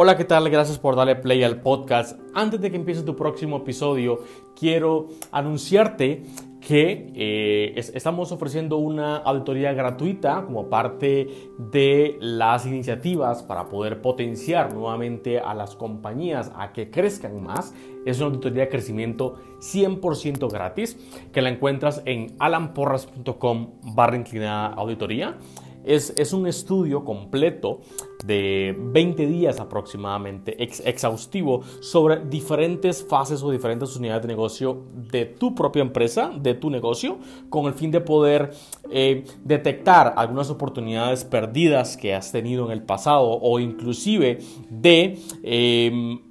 Hola, ¿qué tal? Gracias por darle play al podcast. Antes de que empiece tu próximo episodio, quiero anunciarte que eh, estamos ofreciendo una auditoría gratuita como parte de las iniciativas para poder potenciar nuevamente a las compañías a que crezcan más. Es una auditoría de crecimiento 100% gratis que la encuentras en alanporras.com barra inclinada auditoría. Es, un estudio completo de 20 días aproximadamente, exhaustivo, sobre diferentes fases o diferentes unidades de negocio de tu propia empresa, de tu negocio, con el fin de poder eh, detectar algunas oportunidades perdidas que has tenido en el pasado o inclusive de... Em,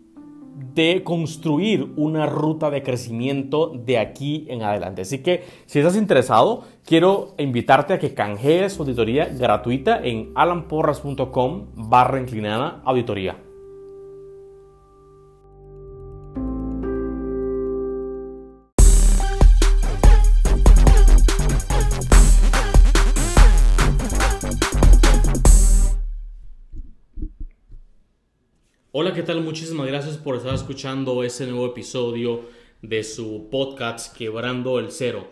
de construir una ruta de crecimiento de aquí en adelante. Así que si estás interesado, quiero invitarte a que canjees auditoría gratuita en alanporras.com barra inclinada auditoría. Hola, ¿qué tal? Muchísimas gracias por estar escuchando este nuevo episodio de su podcast Quebrando el Cero.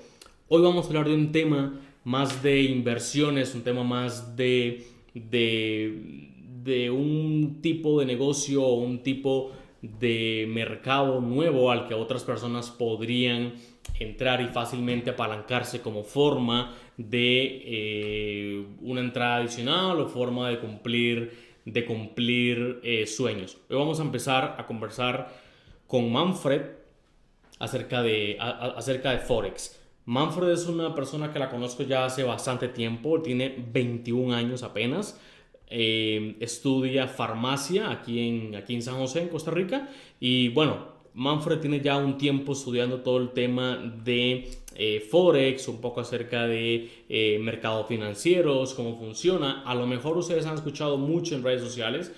Hoy vamos a hablar de un tema más de inversiones, un tema más de, de, un tipo de negocio o un tipo de mercado nuevo al que otras personas podrían entrar y fácilmente apalancarse como forma de eh, una entrada adicional o forma de cumplir de cumplir eh, sueños. Hoy vamos a empezar a conversar con Manfred acerca de, acerca de Forex. Manfred es una persona que la conozco ya hace bastante tiempo, tiene 21 años apenas. Eh, estudia farmacia aquí en, aquí en San José, en Costa Rica. Y bueno, Manfred tiene ya un tiempo estudiando todo el tema de eh, Forex, un poco acerca de eh, mercados financieros, cómo funciona. A lo mejor ustedes han escuchado mucho en redes sociales,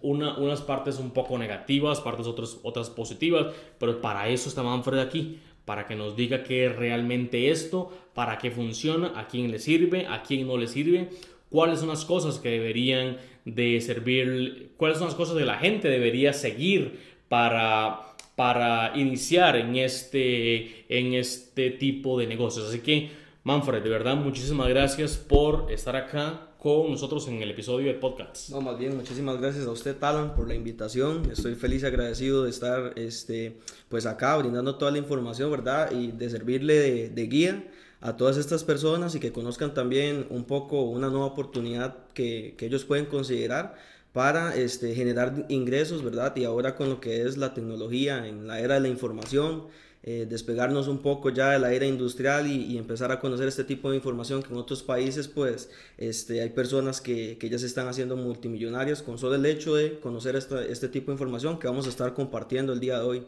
unas partes un poco negativas, partes otras, otras positivas, pero para eso está Manfred aquí, para que nos diga qué es realmente esto, para qué funciona, a quién le sirve, a quién no le sirve, cuáles son las cosas que deberían de servir, cuáles son las cosas que la gente debería seguir para para iniciar en este, en este tipo de negocios. Así que, Manfred, de verdad, muchísimas gracias por estar acá con nosotros en el episodio de podcast. No, más bien, muchísimas gracias a usted, Talan, por la invitación. Estoy feliz y agradecido de estar este, pues acá brindando toda la información, ¿verdad? Y de servirle de, guía a todas estas personas y que conozcan también un poco una nueva oportunidad que, que ellos pueden considerar para este, generar ingresos, ¿verdad? Y ahora con lo que es la tecnología en la era de la información, eh, despegarnos un poco ya de la era industrial y, empezar a conocer este tipo de información que en otros países pues este, hay personas que, ya se están haciendo multimillonarias con solo el hecho de conocer este tipo de información que vamos a estar compartiendo el día de hoy.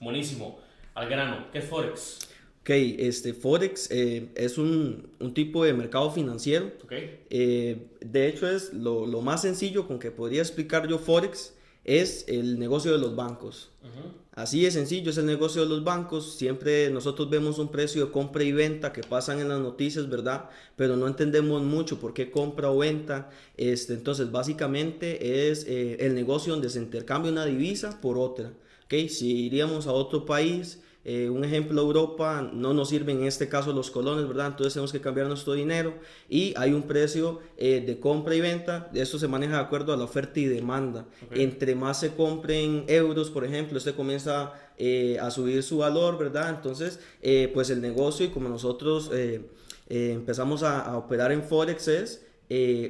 Buenísimo. Al grano, ¿qué es Forex? Ok, este, Forex eh, es un, un, tipo de mercado financiero. Okay. Eh, de hecho, es lo, lo, más sencillo con que podría explicar yo Forex es el negocio de los bancos. Así de sencillo es el negocio de los bancos. Siempre nosotros vemos un precio de compra y venta que pasan en las noticias, ¿verdad? Pero no entendemos mucho por qué compra o venta. Este, entonces, básicamente es eh, el negocio donde se intercambia una divisa por otra. Okay, si iríamos a otro país eh, un ejemplo, Europa no nos sirven en este caso los colones, ¿verdad? Entonces tenemos que cambiar nuestro dinero y hay un precio eh, de compra y venta. Esto se maneja de acuerdo a la oferta y demanda. Entre más se compren euros, por ejemplo, este comienza eh, a subir su valor, ¿verdad? Entonces, pues el negocio y como nosotros empezamos a, a, operar en Forex es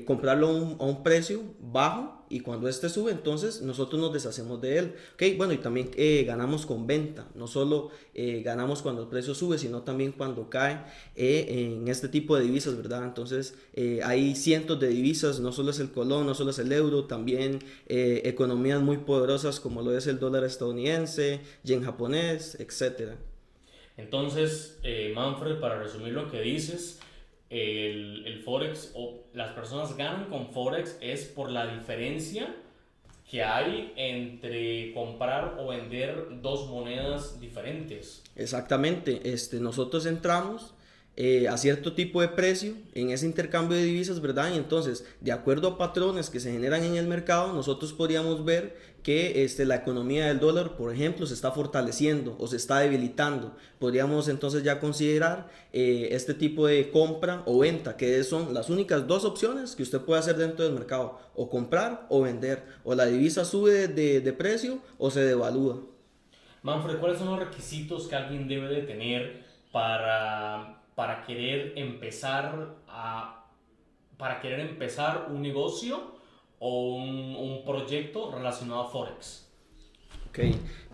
comprarlo a un precio bajo y cuando este sube, entonces nosotros nos deshacemos de él. ¿ok? Bueno, y también eh, ganamos con venta, no solo eh, ganamos cuando el precio sube, sino también cuando cae eh, en este tipo de divisas, ¿verdad? Entonces hay cientos de divisas, no solo es el colón, no solo es el euro, también economías muy poderosas como lo es el dólar estadounidense, yen japonés, etc. Entonces, Manfred, para resumir lo que dices, el, el, Forex o las personas ganan con Forex es por la diferencia que hay entre comprar o vender dos monedas diferentes. Exactamente, este, nosotros entramos eh, a cierto tipo de precio en ese intercambio de divisas, ¿verdad? Y entonces, de acuerdo a patrones que se generan en el mercado, nosotros podríamos ver que este, la economía del dólar, por ejemplo, se está fortaleciendo o se está debilitando. Podríamos entonces ya considerar eh, este tipo de compra o venta, que son las únicas dos opciones que usted puede hacer dentro del mercado, o comprar o vender, o la divisa sube de, de precio o se devalúa. Manfred, ¿cuáles son los requisitos que alguien debe de tener para para querer empezar a para querer empezar un negocio o un, proyecto relacionado a Forex? Ok,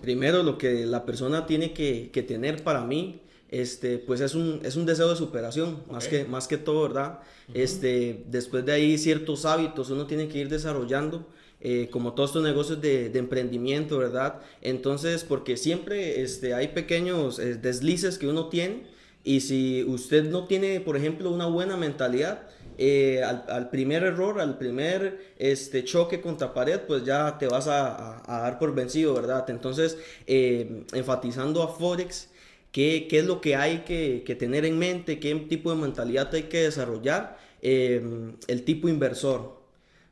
primero lo que la persona tiene que, que tener para mí, este, pues es un, es un deseo de superación, más, que, más que todo, ¿verdad? este, después de ahí ciertos hábitos uno tiene que ir desarrollando. Eh, como todos estos negocios de, de, emprendimiento, ¿verdad? Entonces, porque siempre este, hay pequeños eh, deslices que uno tiene y si usted no tiene, por ejemplo, una buena mentalidad, eh, al, primer error, al primer este, choque contra pared, pues ya te vas a, dar por vencido, ¿verdad? Entonces, eh, enfatizando a Forex, ¿qué, ¿qué, es lo que hay que, que, tener en mente? ¿Qué tipo de mentalidad hay que desarrollar? Eh, el tipo inversor,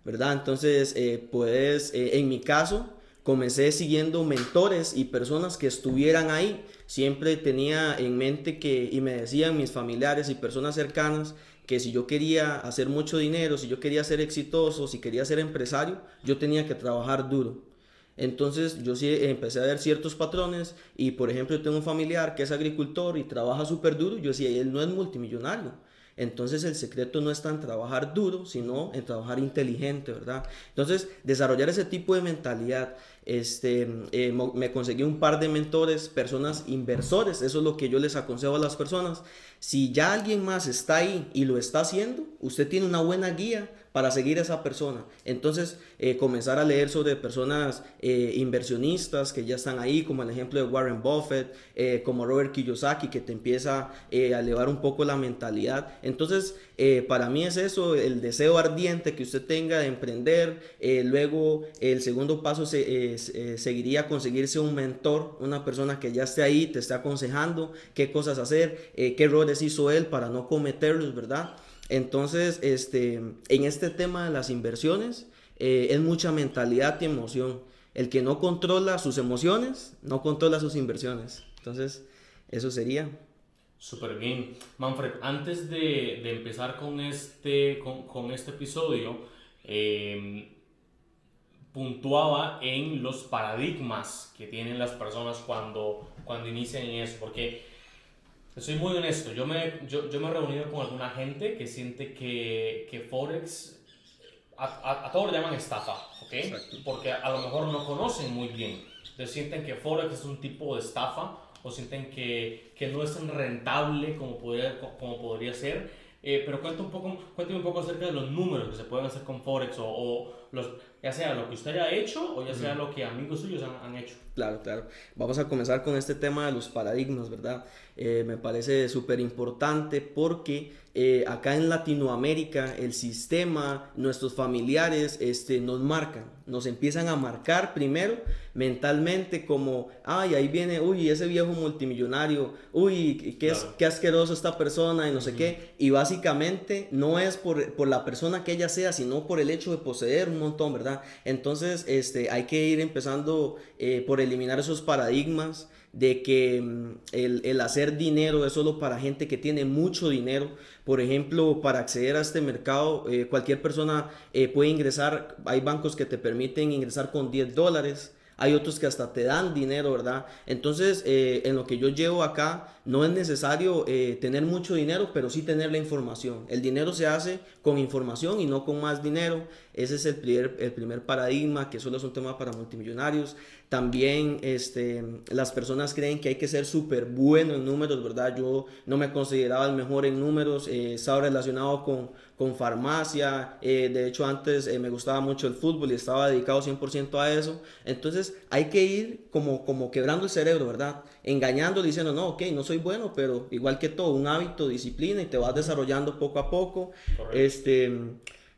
¿verdad? Entonces, pues en mi caso, comencé siguiendo mentores y personas que estuvieran ahí siempre tenía en mente que, y me decían mis familiares y personas cercanas, que si yo quería hacer mucho dinero, si yo quería ser exitoso, si quería ser empresario, yo tenía que trabajar duro. Entonces yo sí empecé a ver ciertos patrones y por ejemplo yo tengo un familiar que es agricultor y trabaja súper duro, yo decía, él no es multimillonario. Entonces el secreto no está en trabajar duro, sino en trabajar inteligente, ¿verdad? Entonces desarrollar ese tipo de mentalidad este, eh, me conseguí un par de mentores, personas inversores, eso es lo que yo les aconsejo a las personas. Si ya alguien más está ahí y lo está haciendo, usted tiene una buena guía para seguir a esa persona. Entonces, eh, comenzar a leer sobre personas eh, inversionistas que ya están ahí, como el ejemplo de Warren Buffett, eh, como Robert Kiyosaki, que te empieza a elevar un poco la mentalidad. Entonces, para mí es eso, el deseo ardiente que usted tenga de emprender. luego, el segundo paso se, seguiría conseguirse un mentor, una persona que ya esté ahí, te esté aconsejando qué cosas hacer, qué errores hizo él para no cometerlos, ¿verdad? Entonces, este, en este tema de las inversiones, eh, es mucha mentalidad y emoción. El que no controla sus emociones, no controla sus inversiones. Entonces, eso sería. Súper bien. Manfred, antes de, empezar con este, con, este episodio, em, puntuaba en los paradigmas que tienen las personas cuando, cuando inician eso, porque soy muy honesto, yo me, yo, yo me he reunido con alguna gente que siente que, que Forex, a, a, todos le llaman estafa, ¿ok? Porque a lo mejor no conocen muy bien. Entonces sienten que Forex es un tipo de estafa o sienten que, que no es tan rentable como podría, como podría ser. Eh, pero cuéntame un, poco, cuéntame un poco acerca de los números que se pueden hacer con Forex o, o los, ya sea lo que usted haya hecho o ya sea lo que amigos suyos han, han hecho. Claro, claro. Vamos a comenzar con este tema de los paradigmas, ¿verdad? Eh, me parece súper importante porque eh, acá en Latinoamérica el sistema, nuestros familiares este, nos marcan, nos empiezan a marcar primero mentalmente como, ay, ahí viene, uy, ese viejo multimillonario, uy, qué, es, qué asqueroso esta persona y no sé qué. Y básicamente no es por, por, la persona que ella sea, sino por el hecho de poseer un montón, ¿verdad? Entonces este, hay que ir empezando eh, por eliminar esos paradigmas de que mm, el, hacer dinero es solo para gente que tiene mucho dinero. Por ejemplo, para acceder a este mercado, eh, cualquier persona eh, puede ingresar, hay bancos que te permiten ingresar con 10 dólares, hay otros que hasta te dan dinero, ¿verdad? Entonces, eh, en lo que yo llevo acá, no es necesario tener mucho dinero, pero sí tener la información. El dinero se hace con información y no con más dinero. Ese es el primer, el primer paradigma, que solo es un tema para multimillonarios. También este, las personas creen que hay que ser súper bueno en números, ¿verdad? Yo no me consideraba el mejor en números, eh, estaba relacionado con, con farmacia, eh, de hecho antes eh, me gustaba mucho el fútbol y estaba dedicado 100% a eso. Entonces hay que ir como, como quebrando el cerebro, ¿verdad? Engañando, diciendo, no, ok, no soy bueno, pero igual que todo, un hábito, disciplina y te vas desarrollando poco a poco. Este,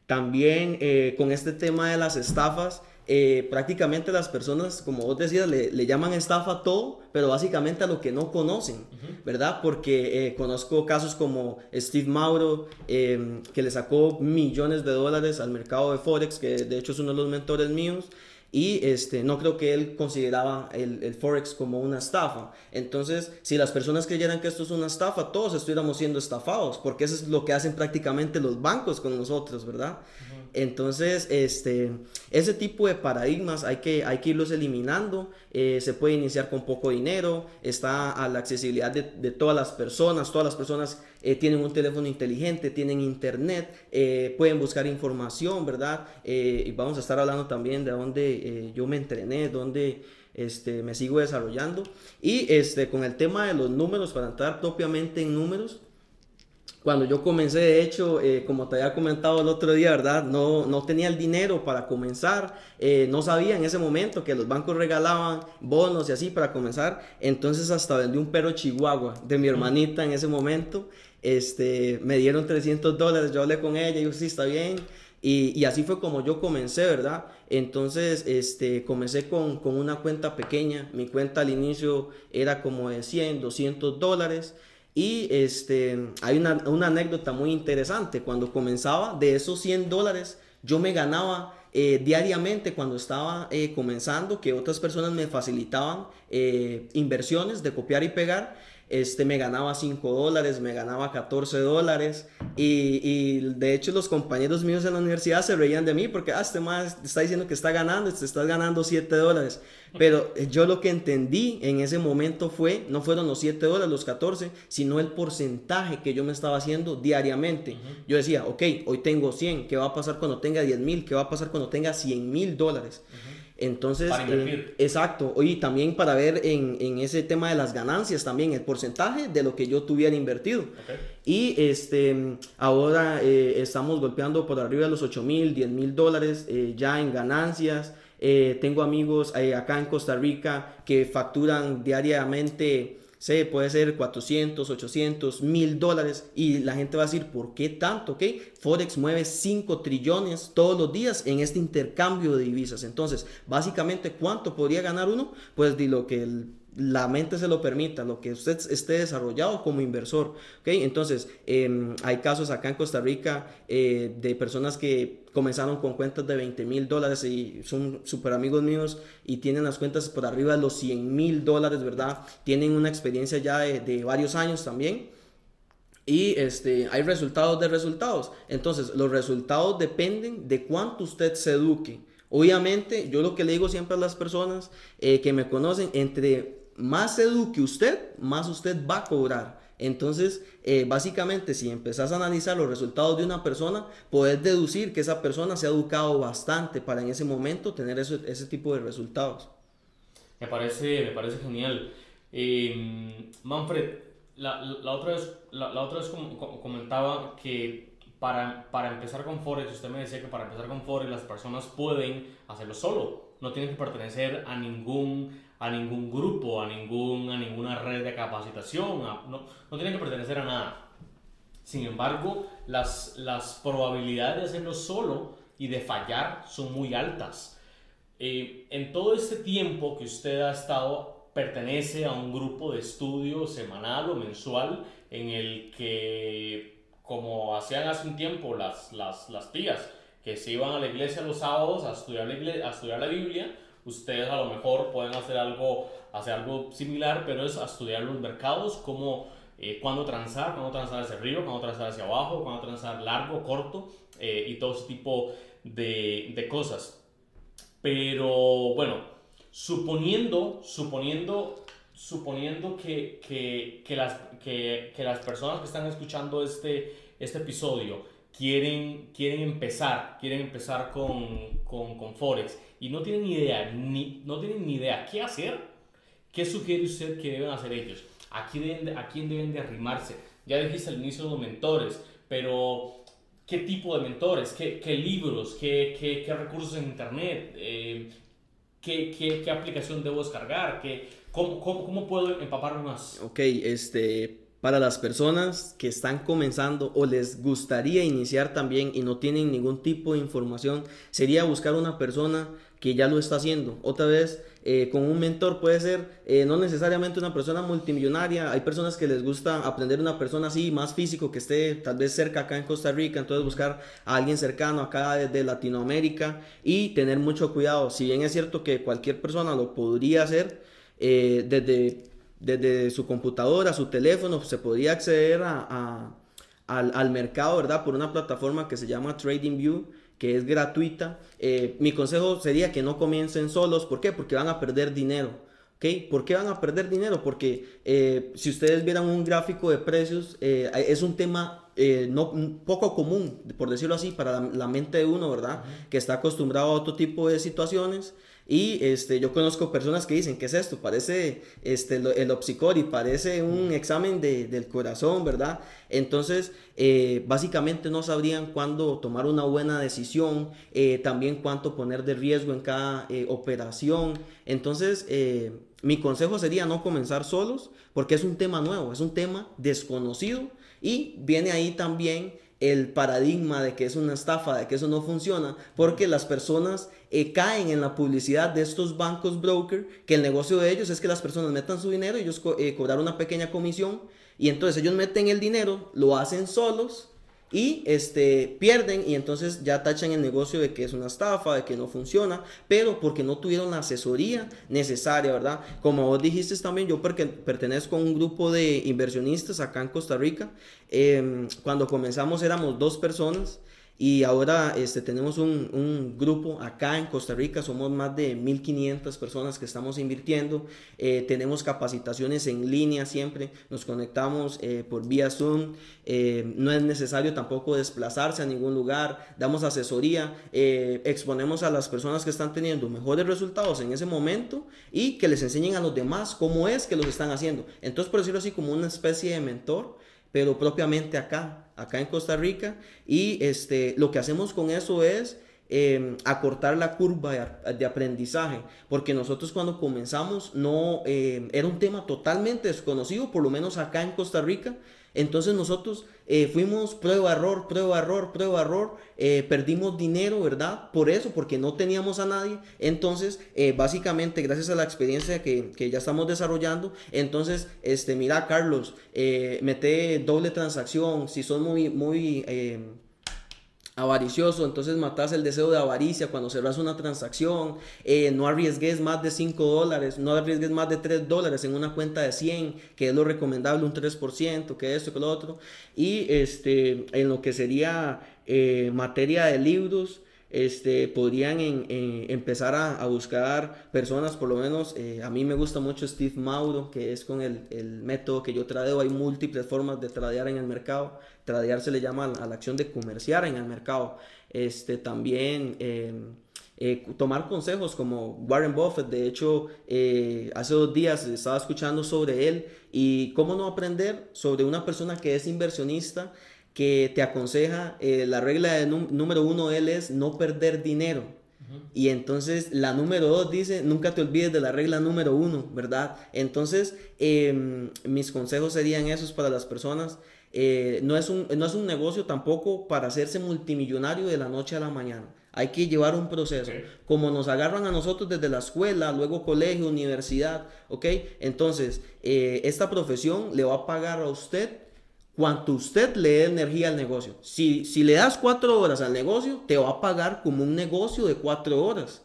también eh, con este tema de las estafas, eh, prácticamente las personas, como vos decías, le, le, llaman estafa a todo, pero básicamente a lo que no conocen, ¿verdad? Porque eh, conozco casos como Steve Mauro, em, que le sacó millones de dólares al mercado de Forex, que de hecho es uno de los mentores míos. Y este, no creo que él consideraba el, el, Forex como una estafa. Entonces, si las personas creyeran que esto es una estafa, todos estuviéramos siendo estafados, porque eso es lo que hacen prácticamente los bancos con nosotros, ¿verdad? Entonces, este, ese tipo de paradigmas hay que, hay que irlos eliminando. Eh, se puede iniciar con poco dinero, está a la accesibilidad de, todas las personas. Todas las personas eh, tienen un teléfono inteligente, tienen internet, eh, pueden buscar información, ¿verdad? y vamos a estar hablando también de dónde yo me entrené, dónde este, me sigo desarrollando. Y este, con el tema de los números, para entrar propiamente en números, cuando yo comencé, de hecho, eh, como te había comentado el otro día, ¿verdad? No, no tenía el dinero para comenzar, eh, no sabía en ese momento que los bancos regalaban bonos y así para comenzar, entonces hasta vendí un perro chihuahua de mi hermanita en ese momento, este, me dieron 300 dólares, yo hablé con ella y yo, sí, está bien, y, y, así fue como yo comencé, ¿verdad? Entonces, este, comencé con, con una cuenta pequeña, mi cuenta al inicio era como de 100, 200 dólares, y este, hay una, anécdota muy interesante. Cuando comenzaba, de esos 100 dólares, yo me ganaba eh, diariamente cuando estaba eh, comenzando, que otras personas me facilitaban eh, inversiones de copiar y pegar este, me ganaba 5 dólares, me ganaba 14 dólares y, y, de hecho los compañeros míos en la universidad se reían de mí porque, ah, este más está diciendo que está ganando, te estás ganando 7 dólares. Pero yo lo que entendí en ese momento fue, no fueron los 7 dólares, los 14, sino el porcentaje que yo me estaba haciendo diariamente. Yo decía, ok, hoy tengo 100, ¿qué va a pasar cuando tenga 10 mil? ¿Qué va a pasar cuando tenga 100 mil dólares? Entonces, eh, exacto. Y también para ver en, en, ese tema de las ganancias también, el porcentaje de lo que yo tuviera invertido. Y este, ahora eh, estamos golpeando por arriba de los 8 mil, 10 mil dólares eh, ya en ganancias. tengo amigos acá en Costa Rica que facturan diariamente Sí, puede ser 400, 800, 1000 dólares y la gente va a decir, ¿por qué tanto? ¿Ok? Forex mueve 5 trillones todos los días en este intercambio de divisas. Entonces, básicamente, ¿cuánto podría ganar uno? Pues de lo que el la mente se lo permita, lo que usted esté desarrollado como inversor. ¿okay? Entonces, em, hay casos acá en Costa Rica eh, de personas que comenzaron con cuentas de 20 mil dólares y son súper amigos míos y tienen las cuentas por arriba de los 100 mil dólares, ¿verdad? Tienen una experiencia ya de, varios años también. Y este, hay resultados de resultados. Entonces, los resultados dependen de cuánto usted se eduque. Obviamente, yo lo que le digo siempre a las personas eh, que me conocen, entre más eduque usted, más usted va a cobrar. Entonces, eh, básicamente, si empezás a analizar los resultados de una persona, puedes deducir que esa persona se ha educado bastante para en ese momento tener ese, tipo de resultados. Me parece, me parece genial. Eh, Manfred, la, otra vez, la, otra comentaba que para, para empezar con Forex, usted me decía que para empezar con Forex las personas pueden hacerlo solo, no tienen que pertenecer a ningún a ningún grupo, a, ningún, a ninguna red de capacitación, no, no tienen que pertenecer a nada. Sin embargo, las, las probabilidades de hacerlo solo y de fallar son muy altas. Eh, en todo este tiempo que usted ha estado, pertenece a un grupo de estudio semanal o mensual en el que, como hacían hace un tiempo las, las, las tías, que se iban a la iglesia los sábados a estudiar la, a estudiar la Biblia, ustedes a lo mejor pueden hacer algo, hacer algo similar, pero es a estudiar los mercados, como eh, cuándo transar, cuándo transar hacia arriba, cuándo transar hacia abajo, cuándo transar largo, corto eh, y todo ese tipo de, de, cosas. Pero bueno, suponiendo, suponiendo, suponiendo que, que, que las, que, que las personas que están escuchando este, este episodio quieren, quieren empezar, quieren empezar con, con, con Forex y no tienen ni idea, ni, no tienen ni idea qué hacer, ¿qué sugiere usted que deben hacer ellos? ¿A quién deben de, a quién deben de arrimarse? Ya dijiste al inicio los mentores, pero ¿qué tipo de mentores? ¿Qué, qué libros? ¿Qué, ¿Qué, qué, recursos en internet? Eh, ¿qué, qué, aplicación debo descargar? ¿Qué, cómo, cómo, cómo, puedo empaparme más? Ok, este para las personas que están comenzando o les gustaría iniciar también y no tienen ningún tipo de información, sería buscar una persona que ya lo está haciendo. Otra vez, eh, con un mentor puede ser eh, no necesariamente una persona multimillonaria. Hay personas que les gusta aprender una persona así, más físico, que esté tal vez cerca acá en Costa Rica. Entonces buscar a alguien cercano acá desde Latinoamérica y tener mucho cuidado. Si bien es cierto que cualquier persona lo podría hacer eh, desde, desde su computadora, su teléfono, se podría acceder al, mercado, ¿verdad? Por una plataforma que se llama TradingView que es gratuita. Eh, mi consejo sería que no comiencen solos. ¿Por qué? Porque van a perder dinero. ¿ok? ¿Por qué van a perder dinero? Porque eh, si ustedes vieran un gráfico de precios, es un tema no, poco común, por decirlo así, para la, mente de uno, ¿verdad? Que está acostumbrado a otro tipo de situaciones. Y este, yo conozco personas que dicen, ¿qué es esto? Parece este, el opsicori, parece un examen de, del corazón, ¿verdad? Entonces, eh, básicamente no sabrían cuándo tomar una buena decisión, eh, también cuánto poner de riesgo en cada eh, operación. Entonces, mi consejo sería no comenzar solos, porque es un tema nuevo, es un tema desconocido y viene ahí también el paradigma de que es una estafa, de que eso no funciona, porque las personas eh, caen en la publicidad de estos bancos broker, que el negocio de ellos es que las personas metan su dinero, ellos eh, cobrar una pequeña comisión, y entonces ellos meten el dinero, lo hacen solos, y este, pierden y entonces ya tachan el negocio de que es una estafa, de que no funciona, pero porque no tuvieron la asesoría necesaria, ¿verdad? Como vos dijiste también, yo pertenezco a un grupo de inversionistas acá en Costa Rica. Em, cuando comenzamos éramos dos personas y ahora este, tenemos un, grupo acá en Costa Rica, somos más de 1.500 personas que estamos invirtiendo, eh, tenemos capacitaciones en línea siempre, nos conectamos eh, por vía Zoom, eh, no es necesario tampoco desplazarse a ningún lugar, damos asesoría, exponemos a las personas que están teniendo mejores resultados en ese momento y que les enseñen a los demás cómo es que los están haciendo. Entonces, por decirlo así, como una especie de mentor, pero propiamente acá acá en Costa Rica. Y este, lo que hacemos con eso es em, acortar la curva de, aprendizaje, porque nosotros cuando comenzamos no em, era un tema totalmente desconocido, por lo menos acá en Costa Rica, entonces nosotros eh, fuimos prueba, error, prueba, error, prueba, error, eh, perdimos dinero, ¿verdad? Por eso, porque no teníamos a nadie. Entonces, eh, básicamente, gracias a la experiencia que, que, ya estamos desarrollando, entonces, este, mira, Carlos, mete doble transacción, si son muy, muy avaricioso, entonces matas el deseo de avaricia cuando cerras una transacción, eh, no arriesgues más de 5 dólares, no arriesgues más de 3 dólares en una cuenta de 100, que es lo recomendable, un 3%, que esto, que lo otro, y este, en lo que sería eh, materia de libros, este, podrían empezar a, buscar personas, por lo menos eh, a mí me gusta mucho Steve Mauro, que es con el, método que yo tradeo, hay múltiples formas de tradear en el mercado, tradear se le llama a la acción de comerciar en el mercado, este, también... Em, eh, tomar consejos como Warren Buffett, de hecho eh, hace dos días estaba escuchando sobre él y cómo no aprender sobre una persona que es inversionista que te aconseja, eh, la regla de número uno él es no perder dinero. Y entonces la número dos dice, nunca te olvides de la regla número uno, ¿verdad? Entonces em, mis consejos serían esos para las personas. Eh, no, es un, no es un negocio tampoco para hacerse multimillonario de la noche a la mañana. Hay que llevar un proceso. Como nos agarran a nosotros desde la escuela, luego colegio, universidad, ¿ok? Entonces, eh, esta profesión le va a pagar a usted cuanto usted le dé energía al negocio. Si, si le das cuatro horas al negocio, te va a pagar como un negocio de cuatro horas.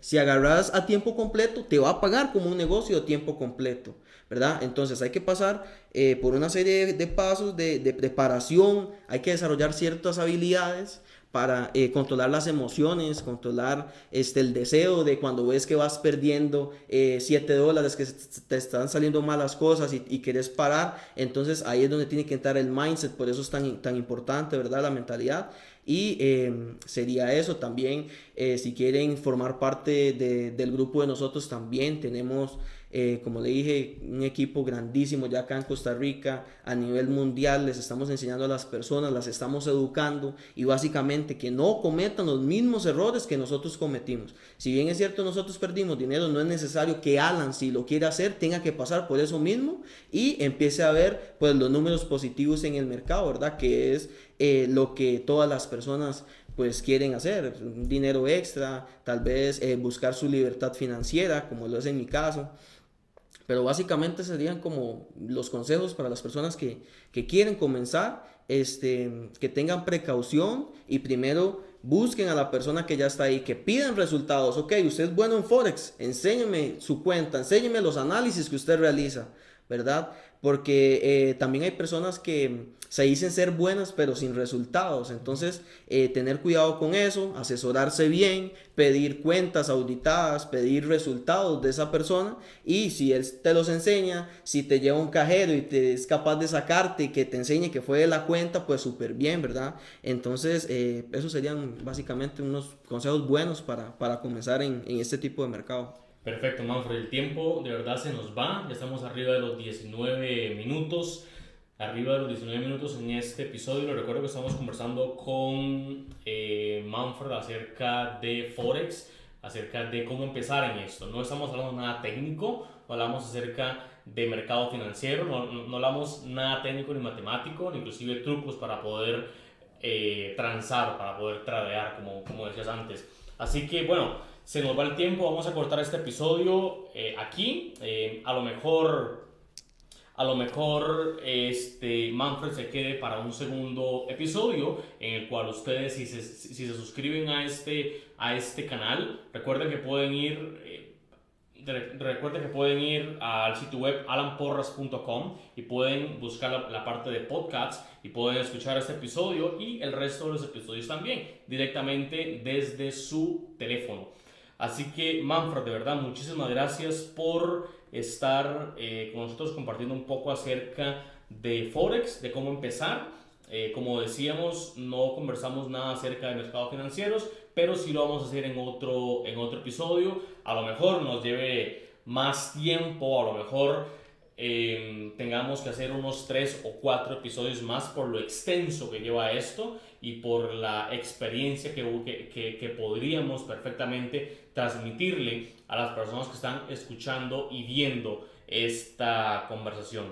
Si agarras a tiempo completo, te va a pagar como un negocio de tiempo completo. ¿verdad? Entonces hay que pasar eh, por una serie de, pasos de, de, preparación, hay que desarrollar ciertas habilidades para eh, controlar las emociones, controlar este, el deseo de cuando ves que vas perdiendo 7 eh, dólares, que te están saliendo malas cosas y, y, quieres parar, entonces ahí es donde tiene que entrar el mindset, por eso es tan, tan importante, ¿verdad? La mentalidad. Y em, sería eso también, eh, si quieren formar parte de, del grupo de nosotros, también tenemos eh, como le dije, un equipo grandísimo ya acá en Costa Rica, a nivel mundial, les estamos enseñando a las personas, las estamos educando y básicamente que no cometan los mismos errores que nosotros cometimos. Si bien es cierto, nosotros perdimos dinero, no es necesario que Alan, si lo quiere hacer, tenga que pasar por eso mismo y empiece a ver pues los números positivos en el mercado, ¿verdad? Que es eh, lo que todas las personas pues quieren hacer, dinero extra, tal vez eh, buscar su libertad financiera, como lo es en mi caso. Pero básicamente serían como los consejos para las personas que, quieren comenzar, este, que tengan precaución y primero busquen a la persona que ya está ahí, que pidan resultados. Ok, usted es bueno en Forex, enséñeme su cuenta, enséñeme los análisis que usted realiza, ¿verdad? Porque eh, también hay personas que se dicen ser buenas pero sin resultados. Entonces, eh, tener cuidado con eso, asesorarse bien, pedir cuentas auditadas, pedir resultados de esa persona y si él te los enseña, si te lleva un cajero y te es capaz de sacarte y que te enseñe que fue de la cuenta, pues súper bien, ¿verdad? Entonces, eh, esos serían básicamente unos consejos buenos para, para comenzar en, en este tipo de mercado. Perfecto, Manfred. El tiempo de verdad se nos va. Ya estamos arriba de los 19 minutos arriba de los 19 minutos en este episodio. Les recuerdo que estamos conversando con eh, Manfred acerca de Forex, acerca de cómo empezar en esto. No estamos hablando nada técnico, no hablamos acerca de mercado financiero, no, no, hablamos nada técnico ni matemático, ni inclusive trucos para poder eh, transar, para poder tradear, como, como decías antes. Así que bueno, se nos va el tiempo, vamos a cortar este episodio eh, aquí. Eh, a lo mejor a lo mejor este Manfred se quede para un segundo episodio en el cual ustedes si se, si se suscriben a este, a este canal, recuerden que pueden ir... Eh, recuerden que pueden ir al sitio web alanporras.com y pueden buscar la, la, parte de podcasts y pueden escuchar este episodio y el resto de los episodios también directamente desde su teléfono. Así que Manfred, de verdad, muchísimas gracias por estar eh, con nosotros compartiendo un poco acerca de Forex, de cómo empezar. Eh, como decíamos, no conversamos nada acerca de mercados financieros, pero sí lo vamos a hacer en otro, en otro episodio. A lo mejor nos lleve más tiempo, a lo mejor Em, tengamos que hacer unos tres o cuatro episodios más por lo extenso que lleva esto y por la experiencia que, que, que, podríamos perfectamente transmitirle a las personas que están escuchando y viendo esta conversación.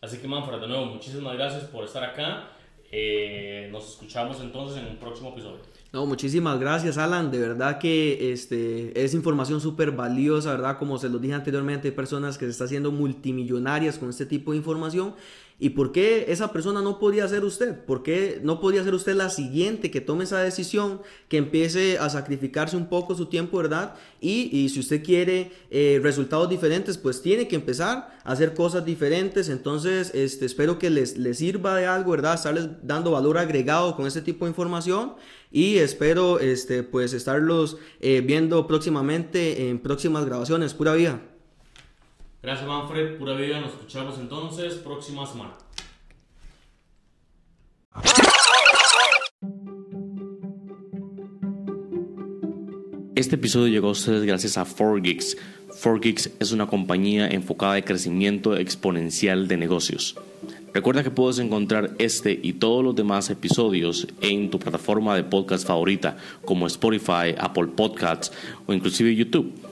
Así que Manfred, de nuevo, muchísimas gracias por estar acá. Eh, nos escuchamos entonces en un próximo episodio. No, muchísimas gracias, Alan. De verdad que este, es información súper valiosa, ¿verdad? Como se lo dije anteriormente, hay personas que se están haciendo multimillonarias con este tipo de información ¿Y por qué esa persona no podría ser usted? ¿Por qué no podría ser usted la siguiente que tome esa decisión, que empiece a sacrificarse un poco su tiempo, ¿verdad? Y, si usted quiere eh, resultados diferentes, pues tiene que empezar a hacer cosas diferentes. Entonces, este, espero que les, les sirva de algo, ¿verdad? Estarles dando valor agregado con este tipo de información. Y espero, este, pues, estarlos eh, viendo próximamente en próximas grabaciones. Pura vida. Gracias Manfred, pura vida, nos escuchamos entonces próxima semana. Este episodio llegó a ustedes gracias a 4Geeks. 4Geeks es una compañía enfocada en crecimiento exponencial de negocios. Recuerda que puedes encontrar este y todos los demás episodios en tu plataforma de podcast favorita como Spotify, Apple Podcasts o inclusive YouTube.